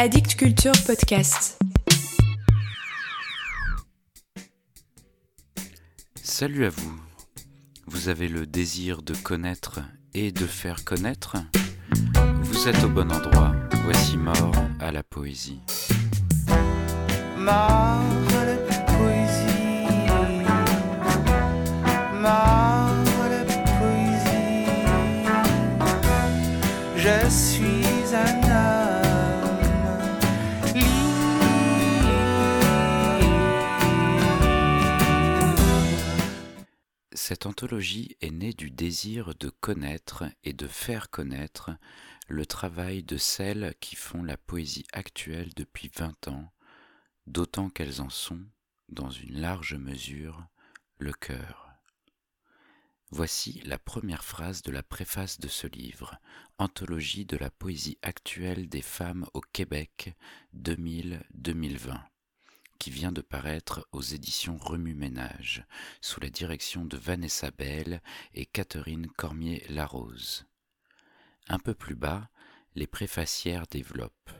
Addict Culture Podcast. Salut à vous. Vous avez le désir de connaître et de faire connaître? Vous êtes au bon endroit. Voici Mort à la poésie. Mort à la poésie. Mort à la poésie. Je suis un Cette anthologie est née du désir de connaître et de faire connaître le travail de celles qui font la poésie actuelle depuis 20 ans, d'autant qu'elles en sont, dans une large mesure, le cœur. Voici la première phrase de la préface de ce livre, Anthologie de la poésie actuelle des femmes au Québec 2000-2020, qui vient de paraître aux éditions Remue-Ménage, sous la direction de Vanessa Bell et Catherine Cormier-Larose. Un peu plus bas, les préfacières développent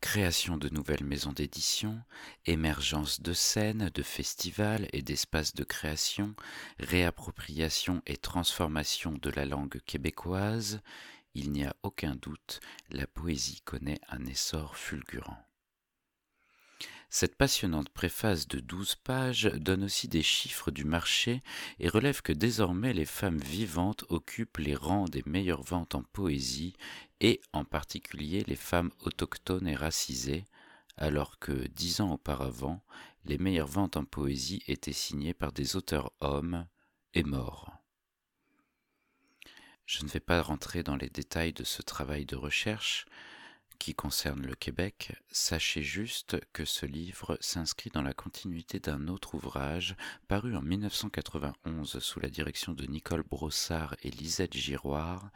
création de nouvelles maisons d'édition, émergence de scènes, de festivals et d'espaces de création, réappropriation et transformation de la langue québécoise, il n'y a aucun doute, la poésie connaît un essor fulgurant. Cette passionnante préface de douze pages donne aussi des chiffres du marché et relève que désormais les femmes vivantes occupent les rangs des meilleures ventes en poésie et en particulier les femmes autochtones et racisées, alors que dix ans auparavant, les meilleures ventes en poésie étaient signées par des auteurs hommes et morts. Je ne vais pas rentrer dans les détails de ce travail de recherche, qui concerne le Québec, sachez juste que ce livre s'inscrit dans la continuité d'un autre ouvrage paru en 1991 sous la direction de Nicole Brossard et Lisette Giroir,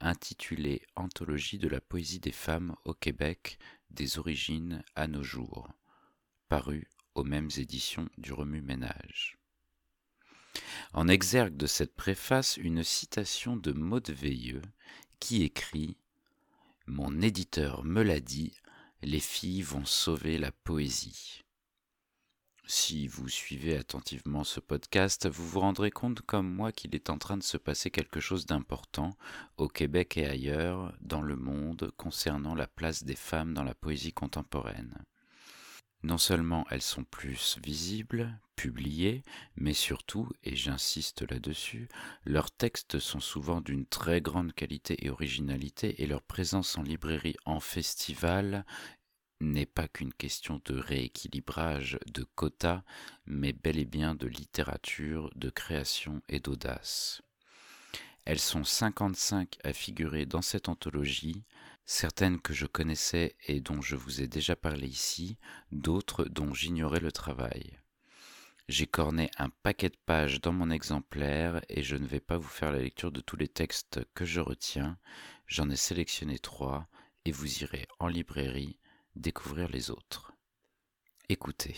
intitulé Anthologie de la poésie des femmes au Québec, des origines à nos jours, paru aux mêmes éditions du Remue-Ménage. En exergue de cette préface, une citation de Maud Veilleux qui écrit mon éditeur me l'a dit, les filles vont sauver la poésie. Si vous suivez attentivement ce podcast, vous vous rendrez compte comme moi qu'il est en train de se passer quelque chose d'important au Québec et ailleurs dans le monde concernant la place des femmes dans la poésie contemporaine. Non seulement elles sont plus visibles, publiées, mais surtout, et j'insiste là-dessus, leurs textes sont souvent d'une très grande qualité et originalité et leur présence en librairie, en festival, n'est pas qu'une question de rééquilibrage, de quotas, mais bel et bien de littérature, de création et d'audace. Elles sont 55 à figurer dans cette anthologie, certaines que je connaissais et dont je vous ai déjà parlé ici, d'autres dont j'ignorais le travail. J'ai corné un paquet de pages dans mon exemplaire et je ne vais pas vous faire la lecture de tous les textes que je retiens, j'en ai sélectionné trois et vous irez en librairie découvrir les autres. Écoutez.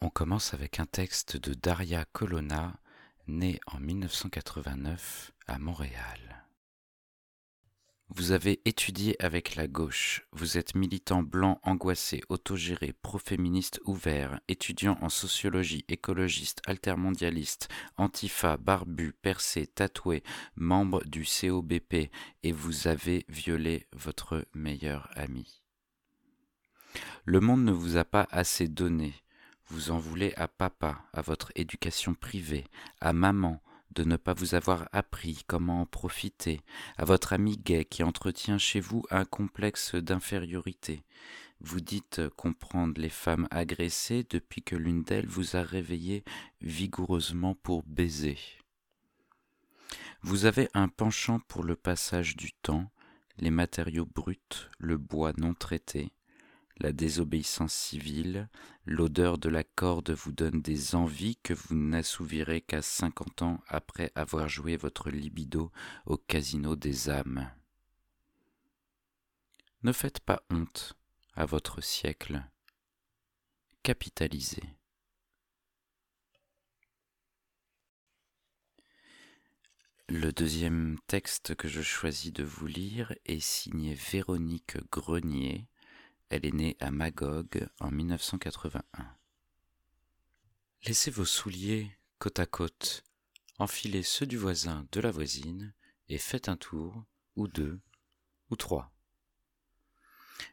On commence avec un texte de Daria Colonna, née en 1989 à Montréal. Vous avez étudié avec la gauche, vous êtes militant blanc angoissé, autogéré, pro-féministe ouvert, étudiant en sociologie, écologiste, altermondialiste, antifa, barbu, percé, tatoué, membre du COBP et vous avez violé votre meilleur ami. Le monde ne vous a pas assez donné, vous en voulez à papa, à votre éducation privée, à maman, de ne pas vous avoir appris comment en profiter, à votre ami gay qui entretient chez vous un complexe d'infériorité. Vous dites comprendre les femmes agressées depuis que l'une d'elles vous a réveillé vigoureusement pour baiser. Vous avez un penchant pour le passage du temps, les matériaux bruts, le bois non traité, la désobéissance civile, l'odeur de la corde vous donne des envies que vous n'assouvirez qu'à cinquante ans après avoir joué votre libido au casino des âmes. Ne faites pas honte à votre siècle. Capitalisez. Le deuxième texte que je choisis de vous lire est signé Véronique Grenier. Elle est née à Magog en 1981. Laissez vos souliers côte à côte, enfilez ceux du voisin de la voisine et faites un tour, ou deux, ou trois.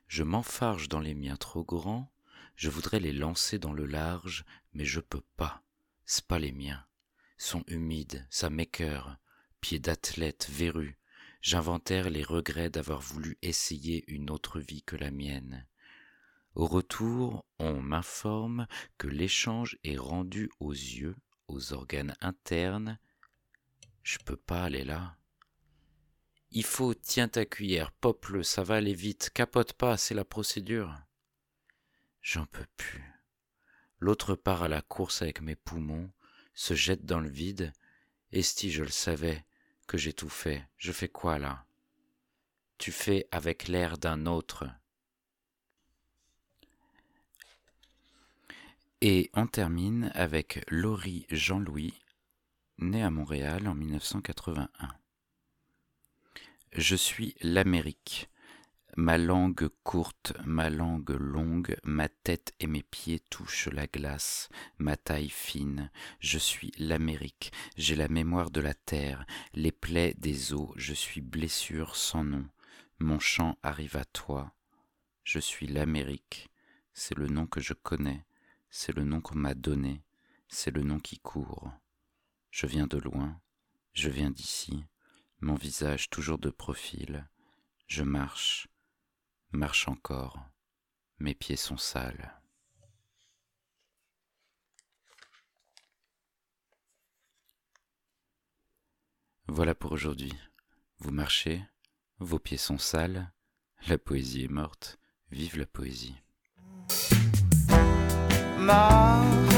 Je m'enfarge dans les miens trop grands, je voudrais les lancer dans le large, mais je peux pas, c'est pas les miens. Sont humides, ça m'écœure, pieds d'athlète verrues, j'inventaire les regrets d'avoir voulu essayer une autre vie que la mienne. Au retour, on m'informe que l'échange est rendu aux yeux, aux organes internes. Je peux pas aller là. Il faut, tiens ta cuillère, pop-le, ça va aller vite, capote pas, c'est la procédure. J'en peux plus. L'autre part à la course avec mes poumons, se jette dans le vide. Esti, je le savais, que j'ai tout fait. Je fais quoi là? Tu fais avec l'air d'un autre. Et on termine avec Laurie Jean-Louis, née à Montréal en 1981. Je suis l'Amérique. Ma langue courte, ma langue longue, ma tête et mes pieds touchent la glace, ma taille fine. Je suis l'Amérique, j'ai la mémoire de la terre, les plaies des eaux, je suis blessure sans nom. Mon chant arrive à toi. Je suis l'Amérique, c'est le nom que je connais, c'est le nom qu'on m'a donné, c'est le nom qui court. Je viens de loin, je viens d'ici, mon visage toujours de profil. Je marche, marche encore, mes pieds sont sales. Voilà pour aujourd'hui. Vous marchez, vos pieds sont sales, la poésie est morte, vive la poésie. my